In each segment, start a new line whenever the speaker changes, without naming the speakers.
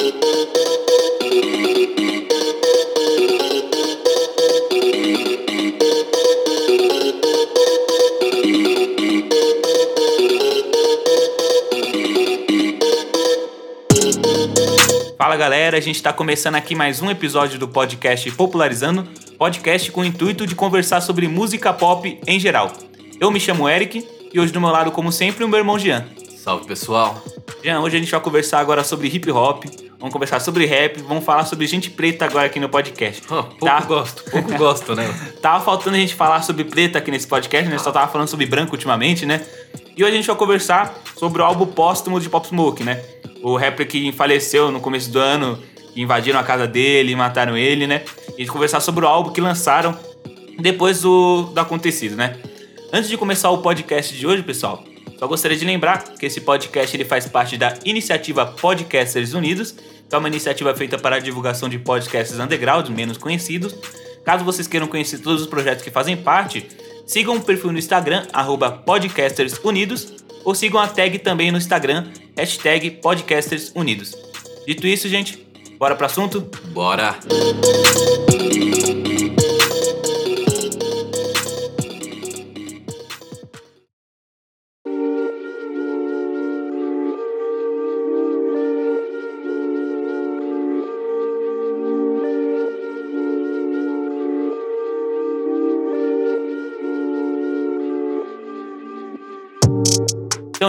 Fala galera, a gente está começando aqui mais um episódio do podcast Popularizando, podcast com o intuito de conversar sobre música pop em geral. Eu me chamo Eric e hoje do meu lado, como sempre, o meu irmão Jean.
Salve pessoal!
Jean, hoje a gente vai conversar agora sobre hip hop, vamos conversar sobre rap, vamos falar sobre gente preta agora aqui no podcast.
Oh, pouco
Tá.
gosto, pouco gosto, né?
Tava faltando a gente falar sobre preta aqui nesse podcast, né? Só tava falando sobre branco ultimamente, né? E hoje a gente vai conversar sobre o álbum póstumo de Pop Smoke, né? O rapper que faleceu no começo do ano, invadiram a casa dele, mataram ele, né? E a gente conversar sobre o álbum que lançaram depois do, do acontecido, né? Antes de começar o podcast de hoje, pessoal, só gostaria de lembrar que esse podcast ele faz parte da iniciativa Podcasters Unidos, que é uma iniciativa feita para a divulgação de podcasts underground menos conhecidos. Caso vocês queiram conhecer todos os projetos que fazem parte, sigam o perfil no Instagram, arroba Podcasters Unidos, ou sigam a tag também no Instagram, hashtag Podcasters Unidos. Dito isso, gente, bora pro assunto?
Bora!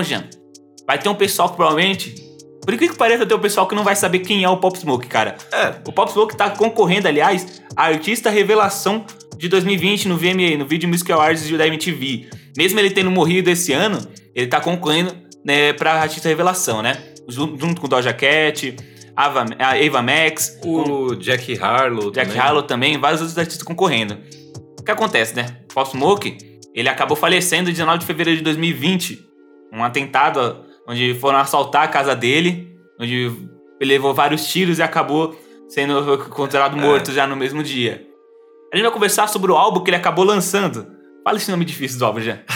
Então, Jean, vai ter um pessoal que provavelmente. Por incrível que pareça, vai ter um pessoal que não vai saber quem é o Pop Smoke, cara.
É,
O Pop Smoke tá concorrendo, aliás, a artista revelação de 2020 no VMA, no Video Music Awards da MTV. Mesmo ele tendo morrido esse ano, ele tá concorrendo né, pra artista revelação, né? Jun- Junto com Doja Cat, Ava, a Ava Max,
o Jack Harlow
Jack
também.
Harlow também, vários outros artistas concorrendo. O que acontece, né? Pop Smoke, ele acabou falecendo em 19 de fevereiro de 2020. Um atentado onde foram assaltar a casa dele, onde ele levou vários tiros e acabou sendo considerado
É.
morto já no mesmo dia. A gente vai conversar sobre o álbum que ele acabou lançando. Fala esse nome difícil do álbum, já.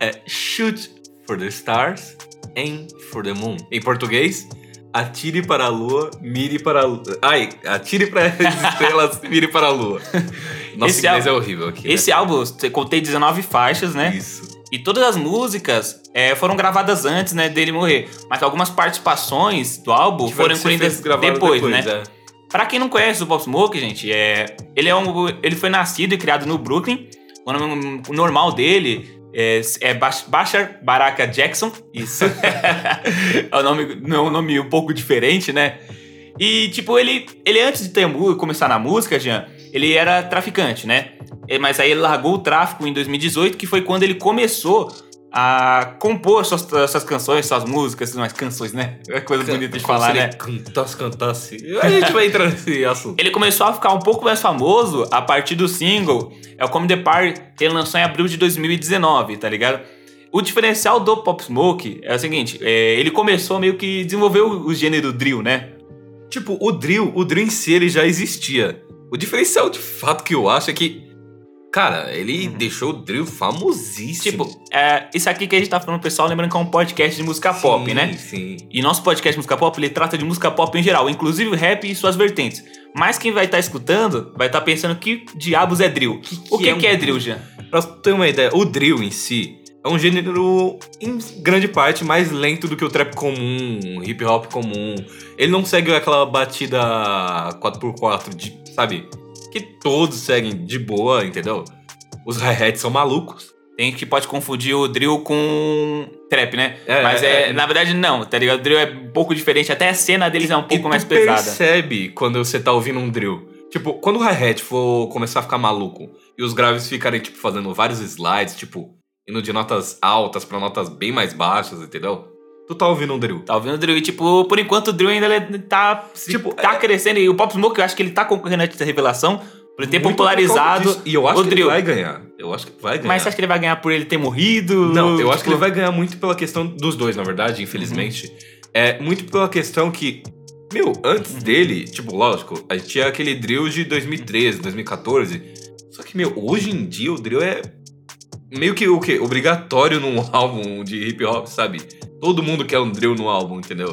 É Shoot for the Stars, Aim for the Moon. Em português, atire para a lua, mire para a lua. Ai, atire para as estrelas, mire para a lua. Nossa,
Esse
inglês é
álbum-
horrível aqui. né?
Esse álbum contém 19 faixas, né?
Isso.
E todas as músicas é, foram gravadas antes, né, dele morrer. Mas algumas participações do álbum
Tiveram
foram incluídas
gravados
depois, né?
é.
Pra quem não conhece o Pop Smoke, gente, é, ele, é um, ele foi nascido e criado no Brooklyn. O nome normal dele é, é Bas- Bashar Baraka Jackson. Isso. é um nome, é um nome um pouco diferente, né? E, tipo, ele, ele antes de ter, começar na música, Jean, ele era traficante, né? É, Mas aí ele largou o tráfico em 2018, que foi quando ele começou a compor suas, suas canções, suas músicas, mais canções, né? É coisa bonita de
Como
falar, né?
Cantasse, cantasse. A gente vai entrar nesse assunto.
Ele começou a ficar um pouco mais famoso a partir do single É o Come the Party, que ele lançou em abril de 2019, tá ligado? O diferencial do Pop Smoke é o seguinte, é, ele começou meio que desenvolveu o gênero drill, né?
Tipo, o drill, o drill em si ele já existia. O diferencial de fato que eu acho é que, cara, ele
Uhum.
deixou o drill famosíssimo.
Tipo, é, isso aqui que a gente tá falando, pessoal, lembrando que é um podcast de música pop,
Sim,
né?
Sim.
E nosso podcast de música pop, ele trata de música pop em geral, inclusive rap e suas vertentes. Mas quem vai estar escutando vai estar pensando que diabos é drill. o que,
é um
que é drill, Jean?
Pra tu ter uma ideia, o drill em si é um gênero, em grande parte, mais lento do que o trap comum, hip hop comum. Ele não segue aquela batida 4x4, de, sabe? Que todos seguem de boa, entendeu? Os hi-hats são malucos.
Tem que pode confundir o drill com trap, né?
É,
Mas é,
é.
na verdade não, tá ligado? O drill é um pouco diferente, até a cena deles é um pouco mais pesada.
percebe quando você tá ouvindo um drill. Tipo, quando o hi-hat for começar a ficar maluco e os graves ficarem, tipo, fazendo vários slides, tipo, indo de notas altas pra notas bem mais baixas, entendeu? Tu tá ouvindo um drill.
Tá ouvindo o drill e, tipo, por enquanto o drill ainda ele tá,
Tipo,
tá
é-
crescendo. E o Pop Smoke, eu acho que ele tá concorrendo a revelação por ele ter
Muito
popularizado.
E eu acho
o
que
drill.
ele vai ganhar. Eu acho que vai ganhar.
Mas você acha que ele vai ganhar por ele ter morrido?
Não, eu acho que
Tipo,
ele vai ganhar muito pela questão dos dois, na verdade, infelizmente.
Uhum.
É muito pela questão que, meu, antes dele, tipo, lógico, a gente tinha aquele drill de 2013, 2014. Só que, meu, hoje em dia o drill é meio que o quê? Obrigatório num álbum de hip hop, sabe? Todo mundo quer um drill no álbum, entendeu?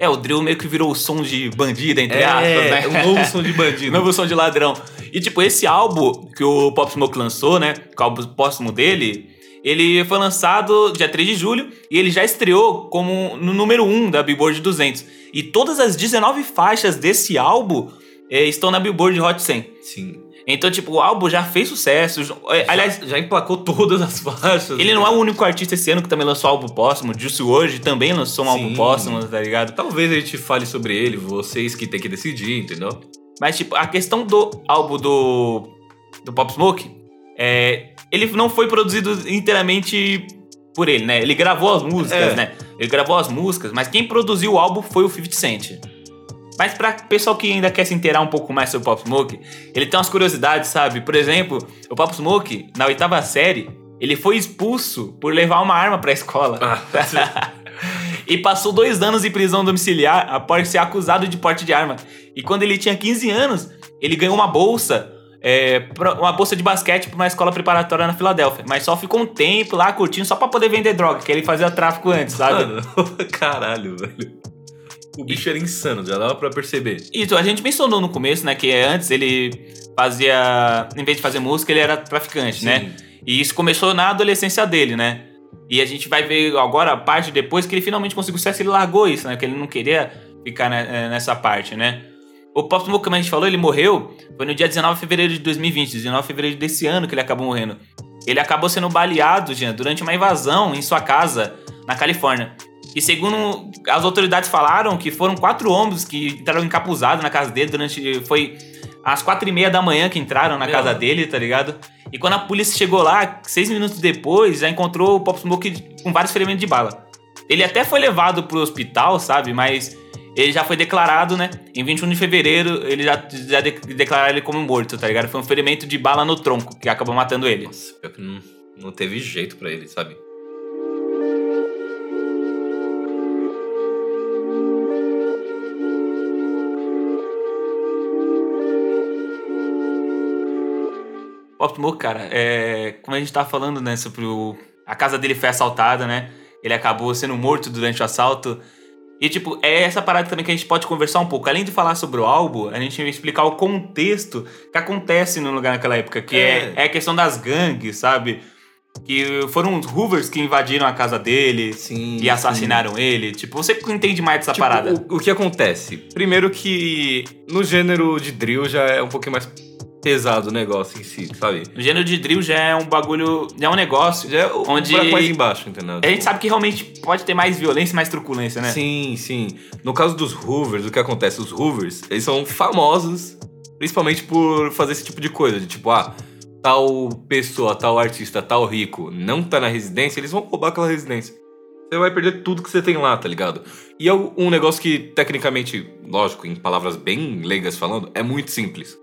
É, o drill meio que virou o som de bandido, entre
É,
aspas, né?
um novo som de bandido.
Novo som de ladrão. E, tipo, esse álbum que o Pop Smoke lançou, né? O álbum póstumo dele, ele foi lançado dia 3 de julho e ele já estreou como no número 1 da Billboard 200. E todas as 19 faixas desse álbum eh, estão na Billboard Hot 100.
Sim.
Então, tipo, o álbum já fez sucesso. Eh, Aliás,
já, já emplacou todas as faixas.
ele não é o único artista esse ano que também lançou álbum póstumo. Juicy WRLD também lançou um álbum
Sim.
póstumo, tá ligado?
Talvez a gente fale sobre ele, vocês que tem que decidir, entendeu?
Mas, tipo, a questão do álbum do, do Pop Smoke é. Ele não foi produzido inteiramente por ele, né? Ele gravou as músicas,
É.
né? Ele gravou as músicas, mas quem produziu o álbum foi o 50 Cent. Mas pra pessoal que ainda quer se inteirar um pouco mais sobre o Pop Smoke, ele tem umas curiosidades, sabe? Por exemplo, o Pop Smoke, na oitava série, ele foi expulso por levar uma arma pra escola.
Ah,
e passou dois anos em prisão domiciliar após ser acusado de porte de arma. E quando ele tinha 15 anos, ele ganhou uma bolsa, é, uma bolsa de basquete pra uma escola preparatória na Filadélfia. Mas só ficou um tempo lá curtindo só pra poder vender droga, que ele fazia tráfico antes, sabe?
Mano, caralho, velho. O bicho era insano, já dava pra perceber.
Isso, a gente mencionou no começo, né, que antes ele fazia, em vez de fazer música, ele era traficante, né? E isso começou na adolescência dele, né? E a gente vai ver agora a parte depois que ele finalmente conseguiu sucesso, ele largou isso, né? Que ele não queria ficar eh, nessa parte, né? O Smoke, como a gente falou, ele morreu foi no dia 19 de fevereiro de 2020, 19 de fevereiro desse ano que ele acabou morrendo. Ele acabou sendo baleado, Jean, durante uma invasão em sua casa na Califórnia. E segundo as autoridades falaram que foram quatro homens que entraram encapuzados na casa dele durante. Foi às quatro e meia da manhã que entraram na
Meu.
casa dele, tá ligado? E quando a polícia chegou lá, seis minutos depois, já encontrou o Pop Smoke com vários ferimentos de bala. Ele até foi levado pro hospital, sabe? Mas ele já foi declarado, né? Em 21 de fevereiro, ele já, já de- declararam ele como morto, tá ligado? Foi um ferimento de bala no tronco que acabou matando ele.
Nossa, pior que não, não teve jeito pra ele, sabe?
Pop Smoke, cara, é, como a gente tava falando, né, sobre o, a casa dele foi assaltada, né? Ele acabou sendo morto durante o assalto. E, tipo, é essa parada também que a gente pode conversar um pouco. Além de falar sobre o álbum, a gente vai explicar o contexto que acontece no lugar naquela época, que é,
É.
é a questão das gangues, sabe? Que foram os Hoovers que invadiram a casa dele
Sim.
e assassinaram ele. Tipo, você entende mais dessa parada.
O, o que acontece? Primeiro que no gênero de drill já é um pouquinho mais pesado o negócio em si, sabe?
O gênero de drill já é um bagulho, já é um negócio.
Já é
Onde-
um mais embaixo, entendeu?
A gente sabe que realmente pode ter mais violência e mais truculência, né?
Sim, sim. No caso dos Hoovers, o que acontece? Os Hoovers, eles são famosos principalmente por fazer esse tipo de coisa, de tipo, ah, tal pessoa, tal artista, tal rico não tá na residência, eles vão roubar aquela residência. Você vai perder tudo que você tem lá, tá ligado? E é um negócio que, tecnicamente, lógico, em palavras bem leigas falando, é muito simples.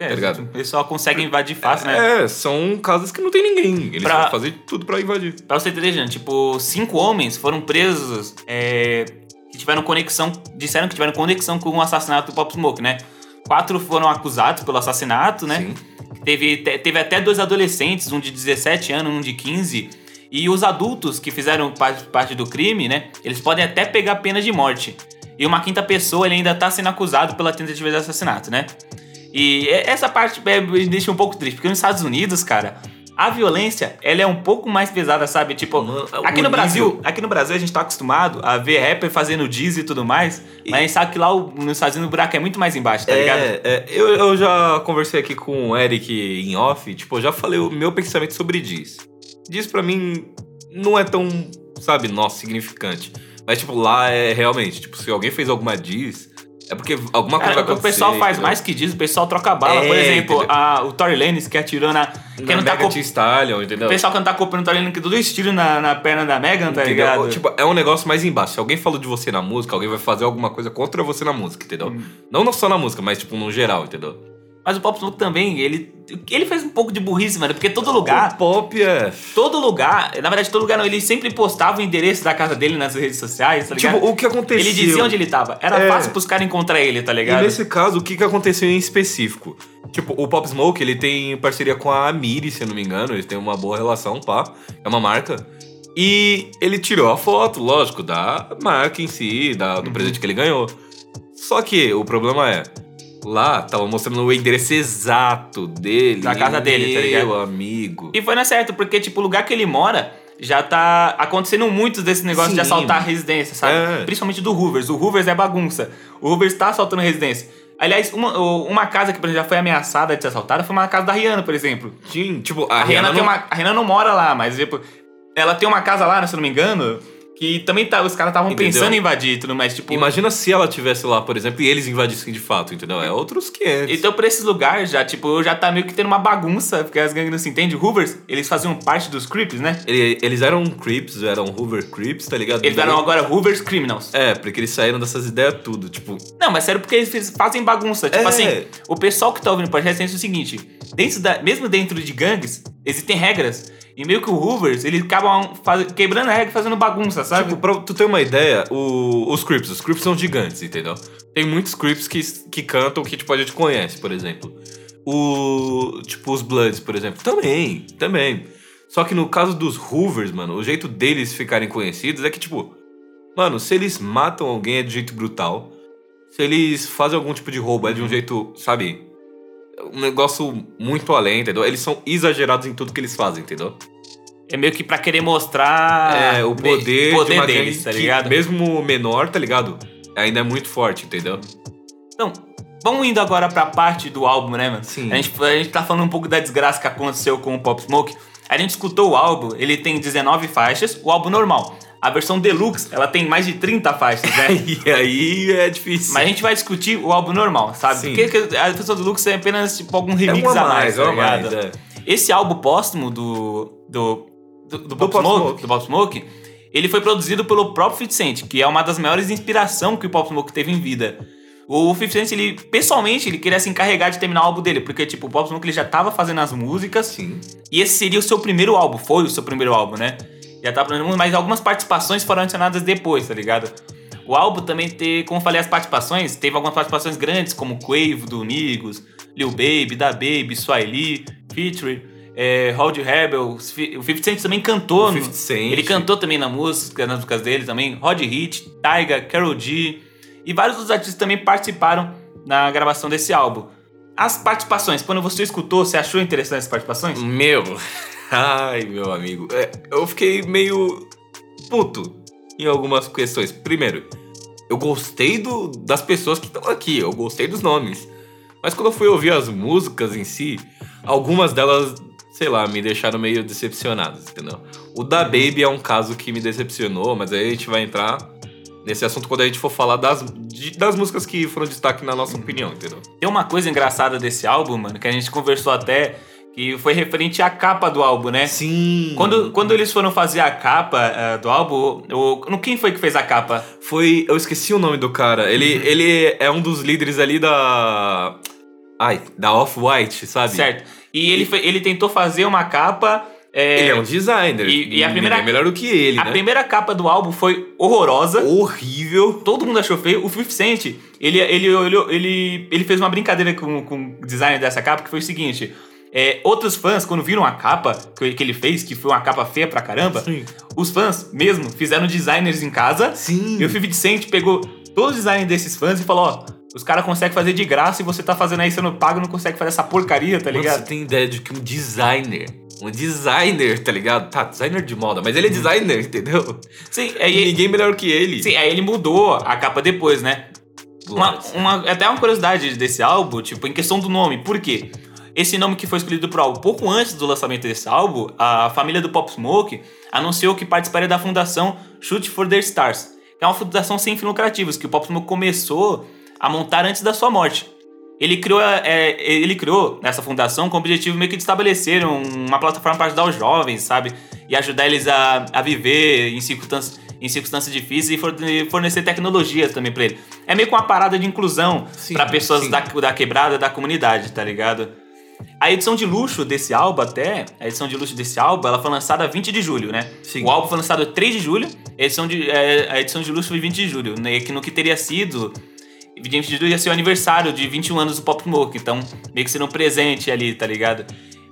É,
tá ligado?
O pessoal consegue invadir fácil, né?
É, são casas que não tem ninguém. Eles
Pra-
vão fazer tudo pra invadir.
Pra você entender, gente, tipo, cinco homens foram presos é, que tiveram conexão, disseram que tiveram conexão com o assassinato do Pop Smoke, né? Quatro foram acusados pelo assassinato, né?
Sim.
Teve, te- teve até dois adolescentes, um de 17 anos, um de 15. E os adultos que fizeram parte, parte do crime, né? Eles podem até pegar pena de morte. E uma quinta pessoa ele ainda tá sendo acusado pela tentativa de assassinato, né? E e- essa parte é, me deixa um pouco triste, porque nos Estados Unidos, cara, a violência, ela é um pouco mais pesada, sabe? Tipo,
o
aqui no
nível-
Brasil, aqui no Brasil a gente tá acostumado a ver rapper fazendo diz e tudo mais, mas a gente sabe que lá nos Estados Unidos o buraco é muito mais embaixo, tá ligado?
É, é, eu, eu já conversei aqui com o Eric em off, tipo, eu já falei o meu pensamento sobre Diz. Diz pra mim não é tão, sabe, nossa, significante. Mas, tipo, lá é realmente, tipo, se alguém fez alguma Diz, é porque alguma coisa
Cara,
vai
o pessoal faz mais que diz, o pessoal troca bala.
É,
Por exemplo, a- o Tory Lanez que atirou na. Quem
Na
não tá
Megan Stallion,
O
entendeu?
pessoal que não tá copiando o Tory Lanez que deu dois tiros na, na perna da Megan, tá
Entendeu?
ligado?
Tipo, é um negócio mais embaixo. Se alguém falou de você na música, alguém vai fazer alguma coisa contra você na música, entendeu?
Hum.
Não só na música, mas, tipo, no geral, entendeu?
Mas o Pop Smoke também, ele. Ele fez um pouco de burrice, mano, porque todo lugar.
O pop é.
Todo lugar, na verdade, todo lugar não, ele sempre postava o endereço da casa dele nas redes sociais, tá ligado?
Tipo, o que aconteceu.
ele dizia onde ele tava. Era
É.
fácil pros caras encontrar ele, tá
E
ligado?
nesse caso, o que, que aconteceu em específico? Tipo, o Pop Smoke, ele tem parceria com a Amiri, se eu não me engano. Eles têm uma boa relação, pá. É uma marca. E ele tirou a foto, lógico, da marca em si, da, do
Uhum.
presente que ele ganhou. Só que o problema é, lá tava mostrando o endereço exato dele.
Da casa dele, tá ligado?
Meu amigo.
E foi na certo, porque, tipo, o lugar que ele mora já tá acontecendo muitos desses negócios de assaltar a residência, sabe?
É.
Principalmente do Hoovers. O Hoovers é bagunça. O Hoovers tá assaltando residência. Aliás, uma, uma casa que já foi ameaçada de ser assaltada foi uma casa da Rihanna, por exemplo.
Sim, tipo, a,
A Rihanna,
Rihanna
tem
não-
uma, a Rihanna não mora lá, mas tipo, ela tem uma casa lá, se eu não me engano, que também tá, os caras estavam pensando em invadir e tudo mais. Tipo,
Imagina se ela tivesse lá, por exemplo, e eles invadissem de fato, entendeu? É outros 500.
Então, por esses lugares, já, tipo, já tá meio que tendo uma bagunça, porque as gangues não se entendem. Hoovers, eles faziam parte dos Crips, né?
Ele- Eles eram creeps, eram Hoover creeps, tá ligado?
Eles eram agora Hoovers Criminals.
É, porque eles saíram dessas ideias tudo, tipo...
Não, mas sério, porque eles fazem bagunça. Tipo
É.
assim, o pessoal que tá ouvindo o podcast pensa o seguinte: dentro da, mesmo dentro de gangues, existem regras. E meio que o Hoovers, eles acabam faz- quebrando a regra e fazendo bagunça, sabe?
Tipo, pra tu ter uma ideia, o- os creeps, os creeps são gigantes, entendeu? Tem muitos creeps que, que cantam que, tipo, a gente conhece, por exemplo. O... Tipo, os Bloods, por exemplo. Também, também. Só que no caso dos Hoovers, mano, o jeito deles ficarem conhecidos é que, tipo... Mano, se eles matam alguém é de jeito brutal. Se eles fazem algum tipo de roubo é de um jeito, sabe? Um negócio muito além, entendeu? Eles são exagerados em tudo que eles fazem, entendeu?
É meio que pra querer mostrar
É, o poder,
poder
de uma
deles, tá ligado?
mesmo menor, tá ligado? Ainda é muito forte, entendeu?
Então, vamos indo agora pra parte do álbum, né, mano?
Sim.
A gente, a gente tá falando um pouco da desgraça que aconteceu com o Pop Smoke. A gente escutou o álbum, ele tem 19 faixas, o álbum normal. A versão deluxe, ela tem mais de 30 faixas, né?
E aí é difícil.
Mas a gente vai discutir o álbum normal, sabe?
Sim.
Porque a versão deluxe é apenas tipo algum
é
remix
uma
a mais,
mais, é
tá
uma mais. É.
Esse álbum póstumo do. do. do, do Pop,
Pop
Smoke,
Smoke.
do Pop Smoke, ele foi produzido pelo próprio 50 Cent, que é uma das maiores inspirações que o Pop Smoke teve em vida. O 50 Cent, ele, pessoalmente, ele queria se encarregar de terminar o álbum dele, porque, tipo, o Pop Smoke ele já tava fazendo as músicas,
Sim.
e esse seria o seu primeiro álbum, foi o seu primeiro álbum, né? Já tá planejando, mas algumas participações foram adicionadas depois, tá ligado? O álbum também tem, como eu falei, as participações, teve algumas participações grandes, como Quavo, do Migos, Lil Baby, Da Baby, Swiley, Feature, é, Hold Rebel, o 50 Cent também cantou. No-
50 Cent.
Ele cantou também na música, nas músicas dele também, Rod Hit, Tyga, Karol G, e vários outros artistas também participaram na gravação desse álbum. As participações, quando você escutou, você achou interessante as participações?
Meu. Ai, meu amigo. É, eu fiquei meio puto em algumas questões. Primeiro, eu gostei do, das pessoas que estão aqui, eu gostei dos nomes. Mas quando eu fui ouvir as músicas em si, algumas delas, sei lá, me deixaram meio decepcionadas, entendeu? O da Baby é um caso que me decepcionou, mas aí a gente vai entrar nesse assunto quando a gente for falar das, de- das músicas que foram destaque na nossa opinião, entendeu?
Tem uma coisa engraçada desse álbum, mano, que a gente conversou até, que foi referente à capa do álbum, né?
Sim.
Quando, quando eles foram fazer a capa eh, do álbum, o, no- quem foi que fez a capa?
Foi. Eu esqueci o nome do cara. Ele,
Uhum.
ele é um dos líderes ali da. Ai, da Off-White, sabe?
Certo. E ele, foi- ele tentou fazer uma capa. eh,
Ele é um designer.
E- e a primeira-
é melhor do que ele,
a
né?
primeira capa do álbum foi horrorosa.
Horrível.
Todo mundo achou feio. O 50 Cent, ele, ele, olhou- ele, ele fez uma brincadeira com, com o design dessa capa, que foi o seguinte. É, outros fãs, quando viram a capa que, ele fez, que foi uma capa feia pra caramba,
Sim.
os fãs mesmo fizeram designers em casa.
Sim.
E o 50 Cent pegou todo o design desses fãs e falou: Ó, os caras conseguem fazer de graça e você tá fazendo aí sendo pago não consegue fazer essa porcaria, tá
Mano,
ligado?
você tem ideia de que um designer. Um designer, tá ligado? Tá, designer de moda, mas ele é designer, entendeu?
Sim, aí,
ninguém melhor que ele.
sim, aí ele mudou a capa depois, né? Uma, uma- até uma curiosidade desse álbum, tipo, em questão do nome. Por quê? Esse nome que foi escolhido pro álbum, pouco antes do lançamento desse álbum, a família do Pop Smoke anunciou que participaria da fundação Shoot for the Stars, que é uma fundação sem fins lucrativos, que o Pop Smoke começou a montar antes da sua morte. Ele criou, é, ele criou essa fundação com o objetivo meio que de estabelecer um- uma plataforma para ajudar os jovens, sabe? E ajudar eles a, a viver em circunstâncias, em circunstâncias difíceis e forne- fornecer tecnologias também para ele. É meio que uma parada de inclusão para pessoas
sim.
da, da quebrada, da comunidade, tá ligado? A edição de luxo desse álbum até, a edição de luxo desse álbum, ela foi lançada 20 de julho, né?
Sim.
O álbum foi lançado 3 de julho, a edição de, é, a edição de luxo foi 20 de julho, né? Que no que teria sido 20 de julho ia ser o aniversário de 21 anos do Pop Smoke, então meio que sendo um presente ali, tá ligado?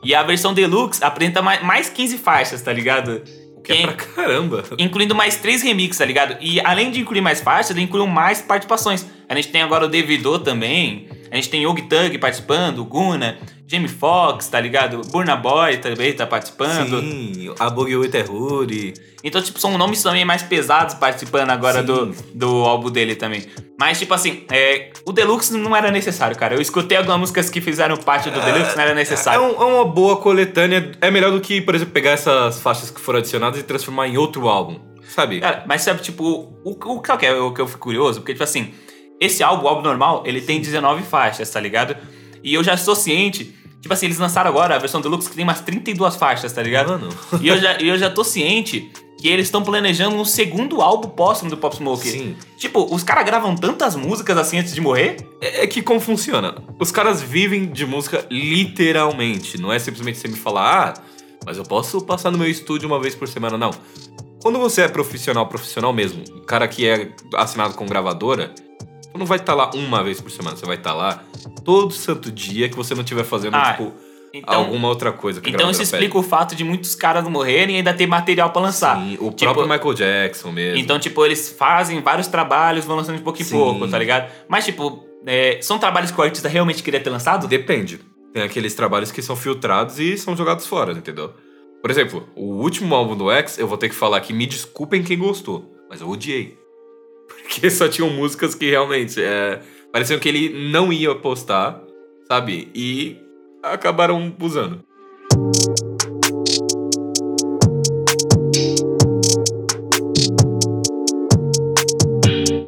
E a versão deluxe apresenta mais, mais 15 faixas, tá ligado?
Que é pra caramba.
incluindo mais três remixes, tá ligado? E além de incluir mais faixas, ele incluiu mais participações. A gente tem agora o Davido também, a gente tem Yogi Thug participando, o Guna, Jamie Foxx, tá ligado? Burna Boy também tá participando.
Sim, a Boogie With Hoodie.
Então, tipo, são nomes também mais pesados participando agora
Sim.
do, do álbum dele também. Mas, tipo assim, é, o Deluxe não era necessário, cara. Eu escutei algumas músicas que fizeram parte do Deluxe, não era
É,
necessário.
um- é uma boa coletânea. É melhor do que, por exemplo, pegar essas faixas que foram adicionadas e transformar em outro álbum. Sabe?
Cara, mas sabe, tipo, o, o, que é o que eu fico curioso? Porque, tipo assim, esse álbum, o álbum normal, ele tem 19 faixas, tá ligado? E eu já estou ciente, tipo assim, eles lançaram agora a versão Deluxe que tem umas 32 faixas, tá ligado?
Mano.
E eu já, eu já tô ciente que eles estão planejando um segundo álbum póstumo do Pop Smoke.
Sim.
Tipo, os caras gravam tantas músicas assim antes de morrer?
É é que como funciona? Os caras vivem de música literalmente. Não é simplesmente você me falar, ah, mas eu posso passar no meu estúdio uma vez por semana. Não. Quando você é profissional, profissional mesmo, o cara que é assinado com gravadora, você não vai estar lá uma vez por semana. Você vai estar lá todo santo dia que você não estiver fazendo,
Ah,
tipo,
Então,
alguma outra coisa
então isso explica o fato de muitos caras morrerem e ainda ter material pra lançar.
Sim, o
Tipo,
próprio Michael Jackson mesmo.
Então, tipo, eles fazem vários trabalhos, vão lançando de pouco em
Sim.
pouco, tá ligado? Mas, tipo, é, são trabalhos que o artista realmente queria ter lançado?
Depende. Tem aqueles trabalhos que são filtrados e são jogados fora, entendeu? Por exemplo, o último álbum do X, eu vou ter que falar que me desculpem quem gostou, mas eu odiei. Porque só tinham músicas que realmente é, pareciam que ele não ia postar, sabe? E acabaram usando.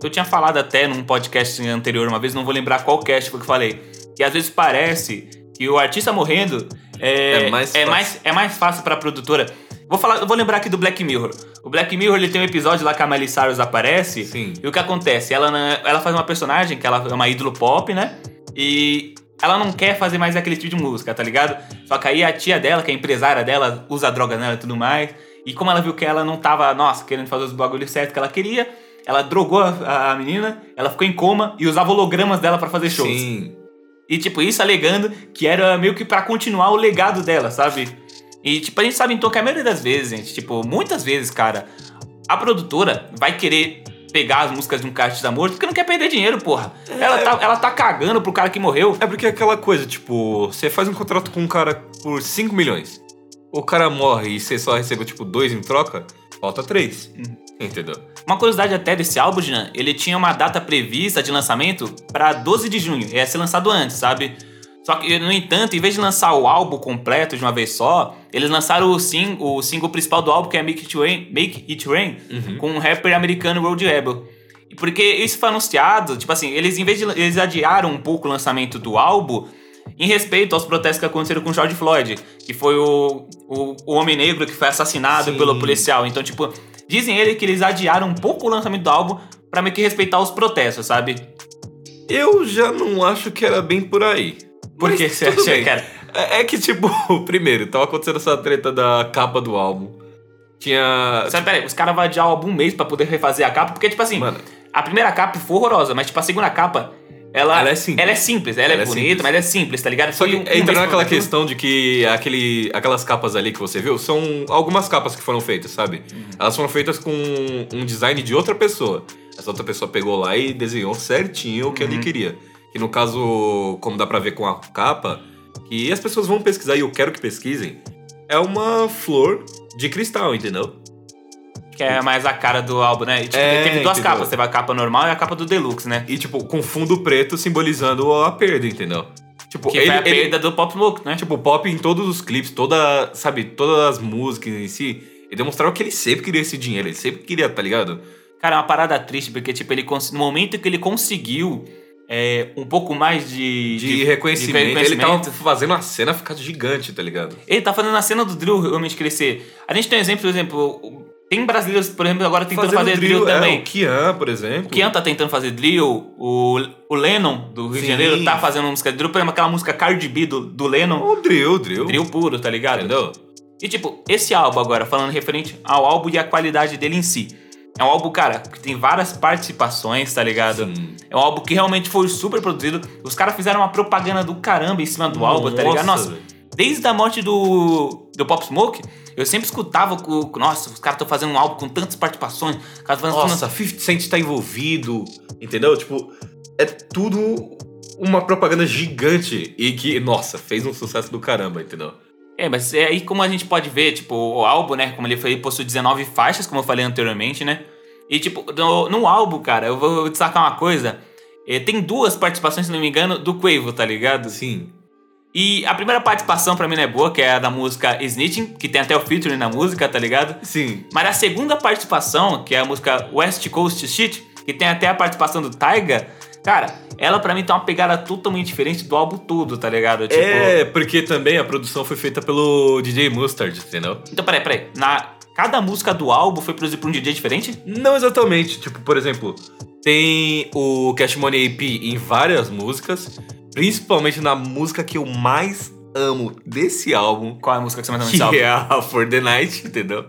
Eu tinha falado até num podcast anterior uma vez, não vou lembrar qual cast foi que eu falei, que às vezes parece que o artista morrendo é,
É mais
é
fácil.
mais, é mais fácil pra produtora. Vou falar, vou lembrar aqui do Black Mirror. O Black Mirror ele tem um episódio lá que a Miley Cyrus aparece.
Sim.
E o que acontece? Ela, não- ela faz uma personagem que ela é uma ídolo pop, né? E ela não quer fazer mais aquele tipo de música, tá ligado? Só que aí a tia dela, que é a empresária dela, usa droga nela e tudo mais. E como ela viu que ela não tava, nossa, querendo fazer os bagulhos certos que ela queria, ela drogou a, a menina, ela ficou em coma e usava hologramas dela pra fazer shows.
Sim.
E, tipo, isso alegando que era meio que pra continuar o legado dela, sabe? E, tipo, a gente sabe então que a maioria das vezes, gente, tipo, muitas vezes, cara, a produtora vai querer pegar as músicas de um cara que tá morto porque não quer perder dinheiro, porra. Ela, tá, ela tá cagando pro cara que morreu.
É porque é aquela coisa, tipo, você faz um contrato com um cara por 5 milhões. O cara morre e você só recebeu, tipo, dois em troca, falta três. Entendeu?
Uma curiosidade até desse álbum, Jean, ele tinha uma data prevista de lançamento pra 12 de junho. Ia ser lançado antes, sabe? Só que, no entanto, em vez de lançar o álbum completo de uma vez só, eles lançaram o, sing o single principal do álbum, que é Make It Rain, Make It Rain com um rapper americano Road Rebel. E porque isso foi anunciado, tipo assim, eles em vez de eles adiaram um pouco o lançamento do álbum em respeito aos protestos que aconteceram com George Floyd, que foi o, o, o homem negro que foi assassinado
Sim.
pelo policial. Então, tipo, dizem ele que eles adiaram um pouco o lançamento do álbum pra meio que respeitar os protestos, sabe?
Eu já não acho que era bem por aí.
Por
Mas
que você acha que era?
É, é que, tipo, primeiro, tava acontecendo essa treta da capa do álbum. Tinha.
Sabe, peraí, os caras vão adiar o álbum um mês pra poder refazer a capa, porque, tipo assim,
Mano.
a primeira capa foi horrorosa, mas, tipo, a segunda capa, ela,
Ela é simples.
Ela é simples, ela,
Ela
é
é
bonita,
simples.
mas ela é simples, tá ligado?
Só que
um- um
entra
mês
naquela questão de que aquele, aquelas capas ali que você viu são algumas capas que foram feitas, sabe?
Uhum.
Elas foram feitas com um design de outra pessoa. Essa outra pessoa pegou lá e desenhou certinho o que
Uhum.
ele queria. Que no caso, como dá pra ver com a capa, que as pessoas vão pesquisar e eu quero que pesquisem, é uma flor de cristal, entendeu?
Que é mais a cara do álbum, né? E, tipo,
É,
teve duas
entendeu?
capas, teve a capa normal e a capa do Deluxe, né?
E tipo, com fundo preto simbolizando a perda, entendeu? Tipo,
Que
ele,
foi a
ele-
perda do Pop Smoke, né?
Tipo, o pop em todos os clipes, toda, sabe, todas as músicas em si, ele demonstrava que ele sempre queria esse dinheiro, ele sempre queria, tá ligado?
Cara, é uma parada triste, porque, tipo, ele no momento que ele conseguiu é, um pouco mais de...
De, reconhecimento, ele
reconhecimento,
tava fazendo a cena ficar gigante, tá ligado?
Ele tá fazendo a cena do drill realmente crescer. A gente tem um exemplo, por exemplo, tem brasileiros, por exemplo, agora tentando
Fazendo
fazer drill,
é,
também.
o Kian, por exemplo.
O Kian tá tentando fazer drill, o, o Lennon, do Rio de
Sim.
Janeiro, tá fazendo uma música de drill, por exemplo, aquela música Cardi B do, do Lennon.
O drill, drill.
Drill puro, tá ligado?
Entendeu?
E tipo, esse álbum agora, falando referente ao álbum e a qualidade dele em si. É um álbum, cara, que tem várias participações, tá ligado?
Sim.
É um álbum que realmente foi super produzido. Os caras fizeram uma propaganda do caramba em cima do álbum, tá ligado? Nossa, desde a morte do, do Pop Smoke, eu sempre escutava com. Nossa, os caras estão fazendo um álbum com tantas participações. caras fazendo
Nossa, 50 Cent tá envolvido, entendeu? Tipo, é tudo uma propaganda gigante e que, nossa, fez um sucesso do caramba, entendeu?
É, mas é aí como a gente pode ver, tipo, o álbum, né? Como ele foi, possui 19 faixas, como eu falei anteriormente, né? E, tipo, no, no álbum, cara, eu vou destacar uma coisa. É, tem duas participações, se não me engano, do Quavo, tá ligado?
Sim.
E a primeira participação pra mim não é boa, que é a da música Snitching, que tem até o featuring na música, tá ligado?
Sim.
Mas a segunda participação, que é a música West Coast Shit, que tem até a participação do Taiga, cara, ela pra mim tem uma pegada totalmente diferente do álbum todo, tá ligado? Tipo,
É, porque também a produção foi feita pelo DJ Mustard, entendeu?
Então, peraí, peraí. Na... Cada música do álbum foi produzida por um DJ diferente?
Não exatamente. Tipo, por exemplo, tem o Cash Money AP em várias músicas, principalmente na música que eu mais amo desse álbum,
Qual é a música que você mais ama desse álbum?
que é a For the Night, entendeu?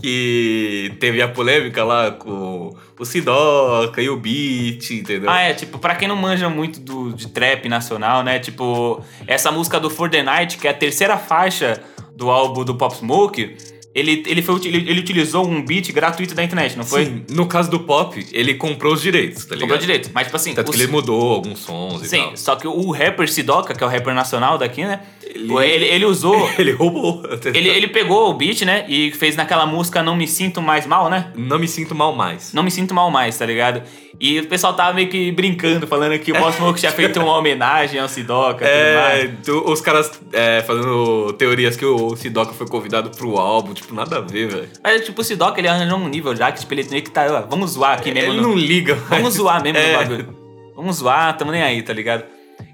Que teve a polêmica lá com o Sidoca e o Beat, entendeu?
Ah, é, tipo, pra quem não manja muito do, de trap nacional, né? Tipo, essa música do For the Night, que é a terceira faixa do álbum do Pop Smoke, ele, ele, foi, ele, ele utilizou um beat gratuito da internet, não foi?
Sim, no caso do Pop, ele comprou os direitos, tá ligado?
Comprou direito. Mas, tipo assim.
Tanto
o-
que ele mudou alguns sons e
Sim,
tal.
só que o rapper Sidoca, que é o rapper nacional daqui, né?
Ele-
Ele, ele, usou.
Ele roubou.
ele, ele pegou o beat, né? E fez naquela música Não Me Sinto Mais Mal, né?
Não me sinto mal mais.
Não me sinto mal mais, tá ligado? E o pessoal tava meio que brincando, falando que o Boss Smoke tinha feito uma homenagem ao Sidoca tudo
É,
mais.
tu- os caras é, fazendo teorias que o Sidoca foi convidado pro álbum, tipo, nada a ver, velho.
Mas, tipo, o Sidoca, ele arranjou um nível já que, tipo, ele meio que tá, ó, vamos zoar aqui mesmo.
Ele
no-
não liga,
Vamos
mas-
zoar mesmo
é,
no bagulho. Vamos zoar, tamo nem aí, tá ligado?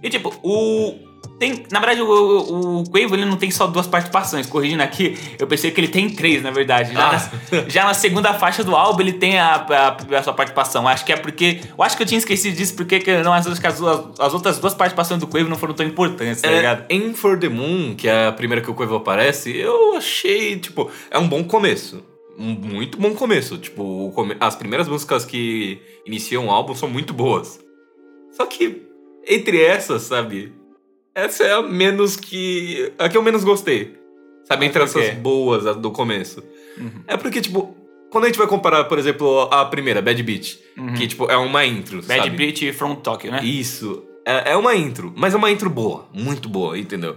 E, tipo, o... Tem, na verdade, o, o, Quavo, ele não tem só duas participações. Corrigindo aqui, eu pensei que ele tem três, na verdade. Já,
Ah.
na, já na segunda faixa do álbum, ele tem a, a, a sua participação. Acho que é porque... Eu acho que eu tinha esquecido disso, porque que não, as, as, as outras duas participações do Quavo não foram tão importantes, tá
É,
ligado?
em For the Moon, que é a primeira que o Quavo aparece, eu achei, tipo, é um bom começo. Um muito bom começo. Tipo, as primeiras músicas que iniciam o álbum são muito boas. Só que, entre essas, sabe? Essa é a menos que. a que eu menos gostei. Sabe, entre essas boas do começo.
Uhum.
É porque, tipo, quando a gente vai comparar, por exemplo, a primeira, Bad Beat,
Uhum.
que, tipo, é uma intro,
Bad
sabe?
Beat from Tokyo, né?
Isso. É, é uma intro, mas é uma intro boa, muito boa, entendeu?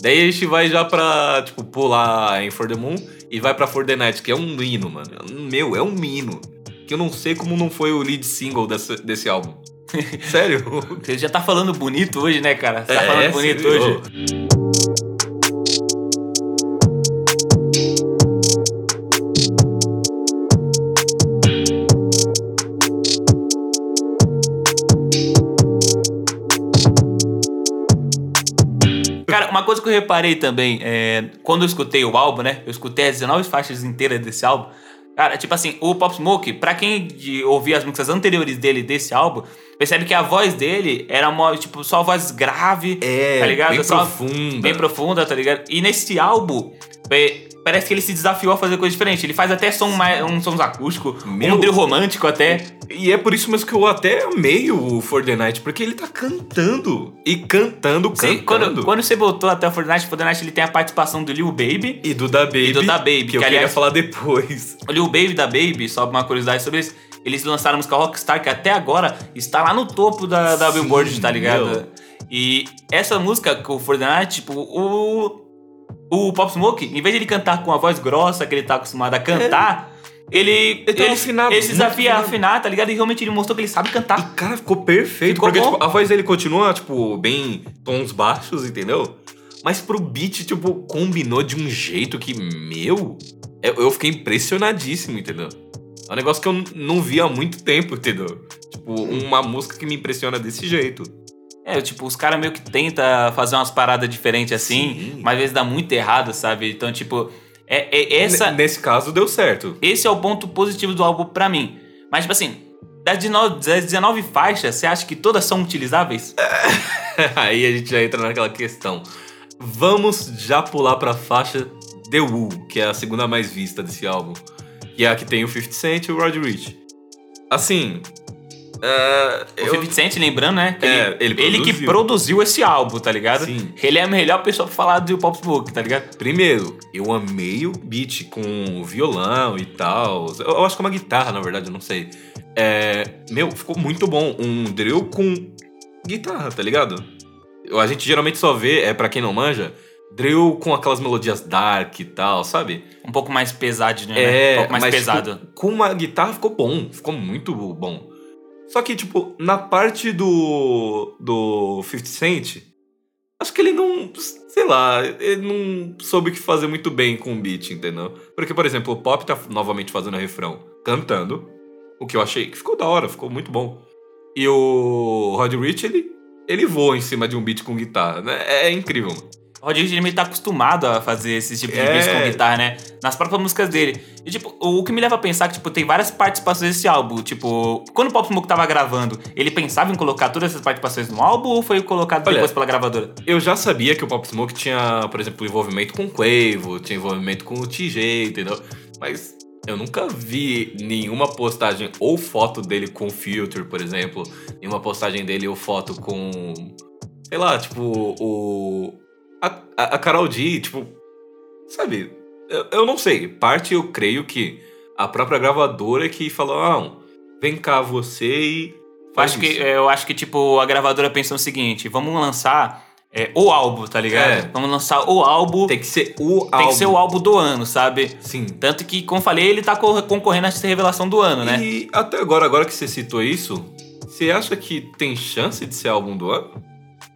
Daí a gente vai já pra, tipo, pular em For the Moon e vai pra For the Night, que é um hino, mano. Meu, é um hino. Que eu não sei como não foi o lead single desse, desse álbum. Sério?
Você já tá falando bonito hoje, né, cara? Você tá
É,
falando bonito hoje. Cara, uma coisa que eu reparei também, é, quando eu escutei o álbum, né? Eu escutei as 19 faixas inteiras desse álbum. Cara, tipo assim, o Pop Smoke, pra quem de ouvir as músicas anteriores dele desse álbum, percebe que a voz dele era uma, tipo, só voz grave,
É,
tá ligado?
bem
Só-
profunda.
Bem profunda, tá ligado? E nesse álbum, parece que ele se desafiou a fazer coisa diferente. Ele faz até som mais, um sons acústico,
Meu.
um drill romântico até.
E é por isso mesmo que eu até amei o For the Night, porque ele tá cantando. E cantando,
Sim,
cantando.
quando, quando você botou até o Fortnite, o Fortnite ele tem a participação do Lil Baby.
E do Da Baby.
E do Da Baby,
Que,
que,
eu queria
aliás-
falar depois.
O Lil Baby da Baby, só uma curiosidade sobre eles. Eles lançaram a música Rockstar, que até agora está lá no topo da, da
Sim,
Billboard, tá ligado?
meu.
E essa música com o Fortnite, tipo, o. O Pop Smoke, em vez de ele cantar com a voz grossa que ele tá acostumado a cantar, ele.
Ele tá
ele,
afinado,
ele se desafia a afinar, tá ligado? E realmente ele mostrou que ele sabe cantar.
E, cara, ficou perfeito.
Ficou
porque, tipo, a voz dele continua, tipo, bem tons baixos, entendeu? Mas pro beat, tipo, combinou de um jeito que, meu, eu, fiquei impressionadíssimo, entendeu? É um negócio que eu não vi há muito tempo, entendeu? Tipo, uma música que me impressiona desse jeito.
É, tipo, os caras meio que tentam fazer umas paradas diferentes assim,
Sim.
mas às vezes dá muito errado, sabe? Então, tipo, é, é essa.
N- Nesse caso, deu certo.
Esse é o ponto positivo do álbum pra mim. Mas, tipo assim, das 19, das 19 faixas, você acha que todas são utilizáveis?
Aí a gente já entra naquela questão. Vamos já pular pra faixa The Woo, que é a segunda mais vista desse álbum. Que é a que tem o 50 Cent e o Rod Rich. Assim, É,
O
eu-
50 Cent, lembrando, né? que
É, ele
ele que
produziu.
esse álbum, tá ligado?
Sim.
Ele é a melhor pessoa pra falar do Pop Smoke, tá ligado?
Primeiro, eu amei o beat com violão e tal. Eu, eu acho que é uma guitarra, na verdade, eu não sei. É, meu, ficou muito bom. Um drill com guitarra, tá ligado? A gente geralmente só vê, é pra quem não manja, drill com aquelas melodias dark e tal, sabe?
Um pouco mais pesadinho, né?
É,
um pouco mais
mas,
pesado.
tipo, com uma guitarra ficou bom, ficou muito bom. Só que, tipo, na parte do, do 50 Cent, acho que ele não, sei lá, ele não soube o que fazer muito bem com o beat, entendeu? Porque, por exemplo, o Pop tá novamente fazendo refrão, cantando, o que eu achei que ficou da hora, ficou muito bom. E o Rod Rich, ele, ele voa em cima de um beat com guitarra, né? É incrível, mano.
O Rod Rich, ele meio tá acostumado a fazer esse tipo de
É.
beats com guitarra, né? Nas próprias músicas dele. E, tipo, o que me leva a pensar que, tipo, tem várias participações desse álbum. Tipo, quando o Pop Smoke tava gravando, ele pensava em colocar todas essas participações no álbum ou foi colocado
Olha,
depois pela gravadora?
Eu já sabia que o Pop Smoke tinha, por exemplo, envolvimento com o Quavo, tinha envolvimento com o TJ, entendeu? Mas eu nunca vi nenhuma postagem ou foto dele com Filter, por exemplo. Nenhuma postagem dele ou foto com. Sei lá, tipo, o. A, a, Carol D, tipo. Sabe? Eu, eu não sei. Parte eu creio que a própria gravadora é que falou: ah, vem cá você e.
Eu
faz
acho, que,
isso."
é, eu acho que, tipo, a gravadora pensou o seguinte: vamos lançar é, o álbum, tá ligado?
É.
Vamos lançar o álbum.
Tem que ser o
tem
álbum.
que ser o álbum do ano, sabe?
Sim.
Tanto que, como falei, ele tá co- concorrendo a essa revelação do ano, né?
E até agora, agora que você citou isso, você acha que tem chance de ser álbum do ano?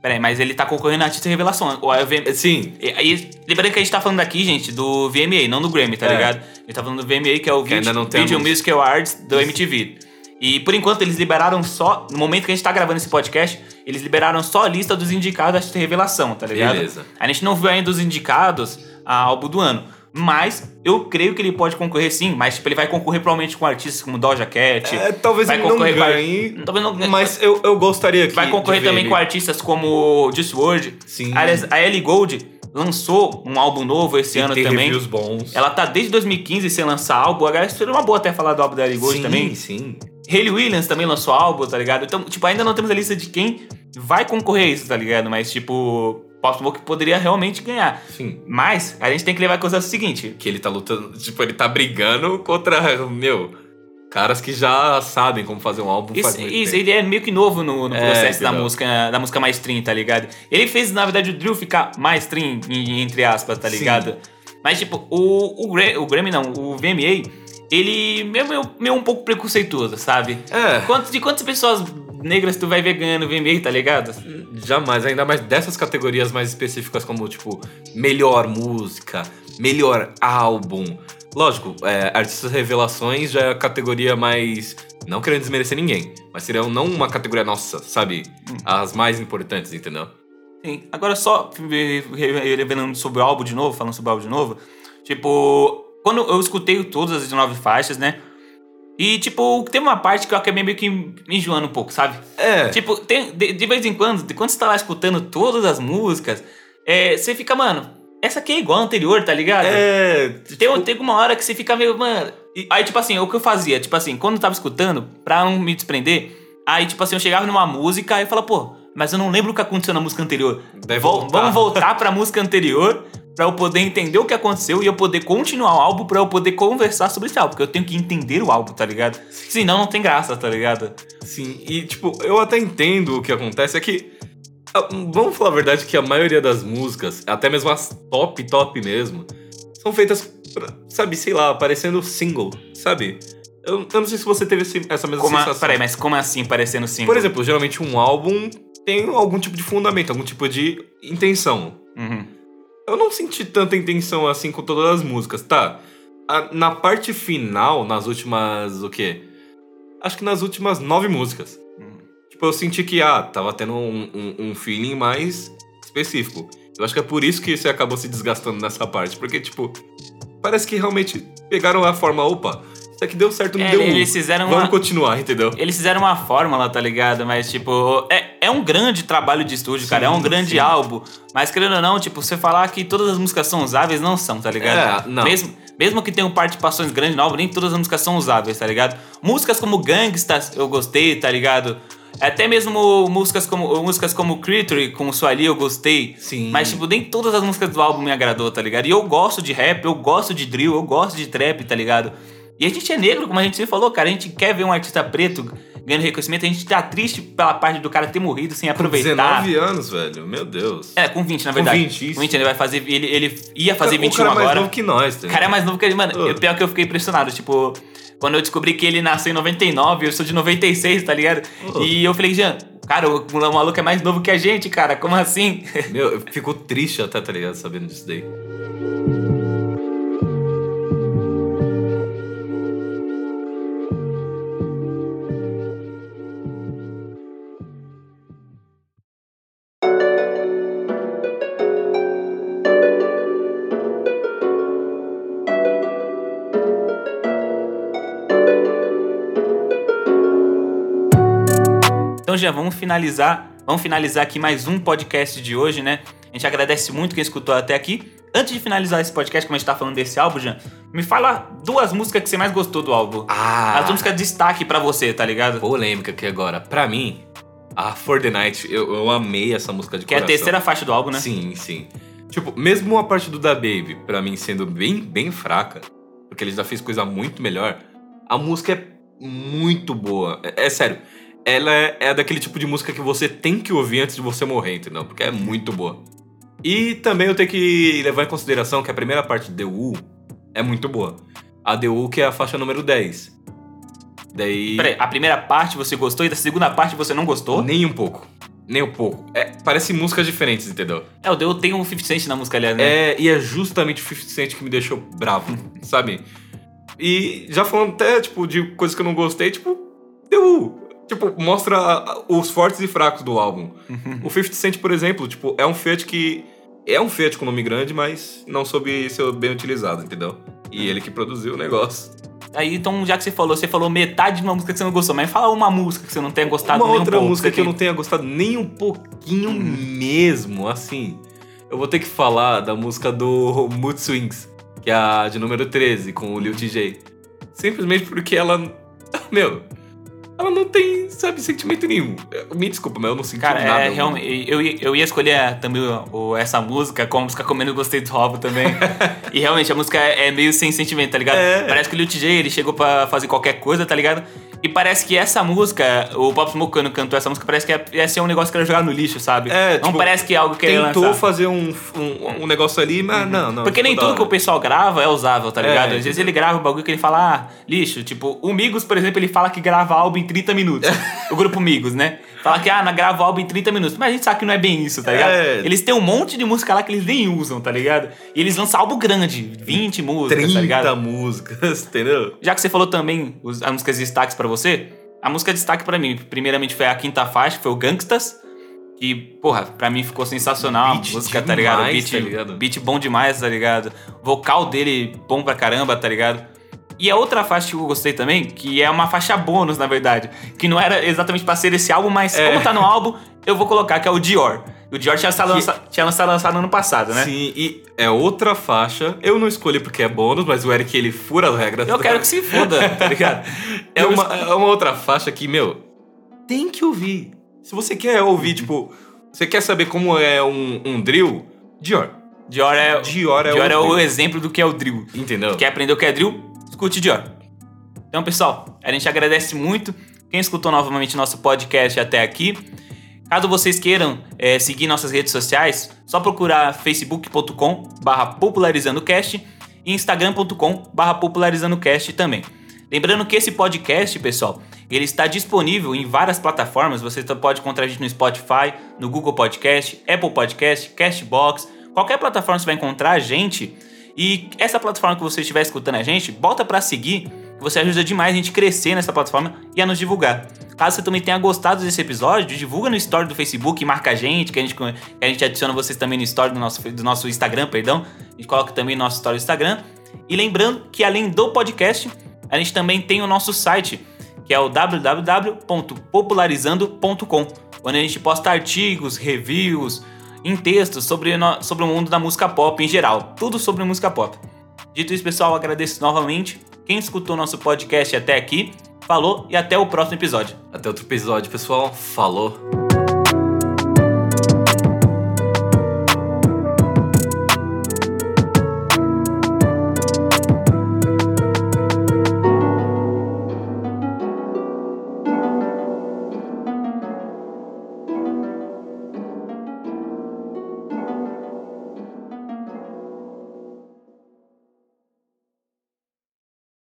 Peraí, mas ele tá concorrendo a artista revelação. O AVM
Sim.
E aí, lembrando que a gente tá falando aqui, gente, do VMA, não do Grammy, tá
É.
ligado? A gente tá falando do VMA, que é o
Que
Video, Video. Music Awards do MTV. E por enquanto eles liberaram só, no momento que a gente tá gravando esse podcast, eles liberaram só a lista dos indicados da revelação, tá ligado?
Beleza.
A gente não viu ainda os indicados a álbum do ano. Mas eu creio que ele pode concorrer sim, mas tipo, ele vai concorrer provavelmente com artistas como Doja Cat.
É, talvez ele não
concorrer com
ganhe,
Talvez não
mas eu, eu gostaria que
Vai concorrer também
ele.
com artistas como Just Word.
Sim.
Aliás, a Ellie Gold lançou um álbum novo esse
E
ano
tem
também.
reviews bons.
Ela tá desde 2015 sem lançar álbum. Agora seria uma boa até falar do álbum da Ellie Gold
sim,
também.
sim.
Hayley Williams também lançou álbum, tá ligado? Então, tipo, ainda não temos a lista de quem vai concorrer a isso, tá ligado? Mas, tipo, Smoke poderia realmente ganhar.
Sim.
Mas a gente tem que levar em consideração o seguinte:
Que ele tá lutando, tipo, ele tá brigando contra, meu, caras que já sabem como fazer um álbum
Isso, isso, ele é meio que novo no, no
É,
processo da
entendeu?
música, da música mainstream, tá ligado? Ele fez, na verdade, o drill ficar mainstream, entre aspas, tá
Sim.
ligado? Mas, tipo, o, o, o Grammy não, o VMA, ele meio, meio, meio um pouco preconceituoso, sabe?
É,
de quantas pessoas negras tu vai ver ganhando o VMA, tá ligado?
jamais, ainda mais dessas categorias mais específicas como, tipo, melhor música, melhor álbum. Lógico, é, artistas revelações já é a categoria mais. Não querendo desmerecer ninguém, mas seria não uma categoria nossa, sabe? As mais importantes, entendeu?
Sim. Agora só re- re- revelando sobre o álbum de novo, falando sobre o álbum de novo. Tipo, quando eu escutei todas as nove faixas, né? E, tipo, tem uma parte que eu acabei meio que me enjoando um pouco, sabe?
É.
Tipo, tem, de, de vez em quando, de quando você tá lá escutando todas as músicas, é, você fica, mano, essa aqui é igual a anterior, tá ligado?
É.
Tem, tem uma hora que você fica meio, mano. e- Aí, tipo assim, o que eu fazia? Tipo assim, quando eu tava escutando, pra não me desprender, aí, tipo assim, eu chegava numa música e eu falava, pô, mas eu não lembro o que aconteceu na música anterior. Vol-
voltar.
Vamos voltar pra música anterior pra eu poder entender o que aconteceu e eu poder continuar o álbum pra eu poder conversar sobre esse álbum. Porque eu tenho que entender o álbum, tá ligado? Senão não tem graça, tá ligado?
Sim, e tipo, eu até entendo o que acontece, é que. ah, Vamos falar a verdade que a maioria das músicas, até mesmo as top, top mesmo, são feitas, pra, sabe, sei lá, parecendo single, sabe? Eu, eu não sei se você teve esse- essa mesma
Como a-
sensação.
peraí, mas como assim parecendo single?
Por exemplo, geralmente um álbum tem algum tipo de fundamento, algum tipo de intenção.
Uhum.
Eu não senti tanta intenção assim com todas as músicas, tá? A- na parte final, nas últimas. o quê? Acho que nas últimas nove músicas.
Uhum.
Tipo, eu senti que, ah, tava tendo um, um, um feeling mais específico. Eu acho que é por isso que você acabou se desgastando nessa parte. Porque, tipo, parece que realmente pegaram a forma, opa, isso aqui deu certo, não
É,
deu um.
eles fizeram
Vamos
uma-
continuar, entendeu?
Eles fizeram uma fórmula, tá ligado? Mas, tipo, é, é é um grande trabalho de estúdio, cara. É um
Sim,
grande
sim.
álbum. Mas querendo ou não, tipo, você falar que todas as músicas são usáveis, não são, tá ligado?
É, não.
Mesmo, mesmo que tenham participações grandes no álbum, nem todas as músicas são usáveis, tá ligado? Músicas como Gangsta eu gostei, tá ligado? Até mesmo músicas como, músicas como Creature com Suali eu gostei.
Sim.
Mas, tipo, nem todas as músicas do álbum me agradou, tá ligado? E eu gosto de rap, eu gosto de drill, eu gosto de trap, tá ligado? E a gente é negro, como a gente sempre falou, cara. A gente quer ver um artista preto ganhando reconhecimento. A gente tá triste pela parte do cara ter morrido sem aproveitar.
19 anos, velho. Meu Deus.
É, com 20, na verdade.
20, isso.
ele vai fazer. Ele, ele ia fazer
o
21
cara é mais
agora.
novo que nós, tá
O cara é mais novo que ele, mano.
Ô.
O pior que eu fiquei impressionado, tipo, quando eu descobri que ele nasceu em 99, eu sou de 96, tá ligado?
Ô.
E eu falei, Jean, cara, o o maluco é mais novo que a gente, cara, como assim?
Meu, eu fico triste até, tá ligado? Sabendo disso daí.
Então, Jean, vamos finalizar. Vamos finalizar aqui mais um podcast de hoje, né? A gente agradece muito quem escutou até aqui. Antes de finalizar esse podcast, como a gente tá falando desse álbum, Jean, me fala duas músicas que você mais gostou do álbum.
Ah!
As músicas de destaque pra você, tá ligado?
Polêmica aqui agora. Pra mim, a For the Night, eu, eu amei essa música de
Que é a
coração.
terceira faixa do álbum, né?
Sim, sim. Tipo, mesmo a parte do Da Baby, pra mim, sendo bem, bem fraca, porque ele já fez coisa muito melhor, a música é muito boa. É, é sério. Ela é, é daquele tipo de música que você tem que ouvir antes de você morrer, entendeu? Porque é muito boa. E também eu tenho que levar em consideração que a primeira parte de The Woo é muito boa. A The Woo que é a faixa número 10. Daí...
Peraí, a primeira parte você gostou e da segunda parte você não gostou?
Nem um pouco. Nem um pouco. É, parece músicas diferentes, entendeu?
É, o Deu tem um 50 Cent na música, aliás, né?
É, e é justamente o 50 Cent que me deixou bravo, sabe? E já falando até, tipo, de coisas que eu não gostei, tipo, deu. Tipo, mostra os fortes e fracos do álbum. o 50 Cent, por exemplo, tipo, é um feat que. É um feat com nome grande, mas não soube ser bem utilizado, entendeu? E ele que produziu o negócio.
Aí, então, já que você falou, você falou metade de uma música que você não gostou, mas fala uma música que você não tenha gostado
Uma
nem um
outra
pouco,
música que eu não tenha gostado nem um pouquinho mesmo, assim. Eu vou ter que falar da música do Mood Swings, que é a de número 13, com o Lil TJ. Simplesmente porque ela. Meu. Ela não tem, sabe, sentimento nenhum. Me desculpa, mas eu não senti
Cara,
nada.
é, realmente, eu, ia- eu ia escolher também o, essa música como música como eu menos gostei do álbum também. e realmente, a música é, é meio sem sentimento, tá ligado?
É.
Parece que o Lil TJ, ele chegou pra fazer qualquer coisa, tá ligado? E parece que essa música, o Pop Smoke quando cantou essa música, parece que ia, ia ser um negócio que ele ia jogar no lixo, sabe?
É,
não
tipo,
parece que é algo que ele ia
Tentou
lançar.
fazer um, um, um negócio ali, mas não, não.
Porque nem
ficou
tudo que o pessoal grava é usável, tá
É,
ligado? Às vezes ele grava um bagulho que ele fala, ah, lixo. Tipo, o Migos, por exemplo, ele fala que grava álbum em 30 minutos. o grupo Migos, né? Fala que, ah, grava álbum em 30 minutos. Mas a gente sabe que não é bem isso, tá ligado?
É.
Eles têm um monte de música lá que eles nem usam, tá ligado? E eles lançam álbum grande, 20 músicas,
30
tá ligado?
músicas, entendeu?
Já que você falou também os- as músicas de destaques pra você, a música de destaque pra mim, primeiramente foi a quinta faixa, que foi o Gangstas. Que, porra, pra mim ficou sensacional
Beat
a música, tá ligado?
demais,
Beat,
tá ligado?
beat bom demais, tá ligado? Vocal dele bom pra caramba, tá ligado? E a outra faixa que eu gostei também, que é uma faixa bônus, na verdade. Que não era exatamente pra ser esse álbum, mas
É.
como tá no álbum, eu vou colocar, que é o Dior. O Dior tinha, lançado-
Que-
tinha lançado, lançado no ano passado, né?
Sim, e é outra faixa. Eu não escolhi porque é bônus, mas o Eric ele fura as regras.
Eu quero que se foda, tá ligado?
É uma, é uma outra faixa que, meu, tem que ouvir. Se você quer ouvir, tipo, você quer saber como é um, um drill, Dior.
Dior é,
Dior é,
Dior é o exemplo do que é o drill.
Entendeu?
Quer aprender o que é drill? Escute Dior. Então, pessoal, a gente agradece muito quem escutou novamente nosso podcast até aqui. Caso vocês queiram eh, seguir nossas redes sociais, só procurar facebook.com barra popularizandocast e instagram.com barra popularizandocast também. Lembrando que esse podcast, pessoal, ele está disponível em várias plataformas. Você pode encontrar a gente no Spotify, no Google Podcast, Apple Podcast, Castbox. Qualquer plataforma você vai encontrar a gente. E essa plataforma que você estiver escutando a gente, bota pra seguir, você ajuda demais a gente crescer nessa plataforma e a nos divulgar. Caso você também tenha gostado desse episódio, divulga no story do Facebook, marca a gente, que a gente, a gente adiciona vocês também no story do nosso, do nosso Instagram, perdão. A gente coloca também no nosso story do Instagram. E lembrando que além do podcast, a gente também tem o nosso site, que é o www.popularizando.com. onde a gente posta artigos, reviews, em textos sobre, sobre o mundo da música pop em geral. Tudo sobre música pop. Dito isso, pessoal, agradeço novamente quem escutou nosso podcast até aqui. Falou e até o próximo episódio.
Até outro episódio, pessoal. Falou.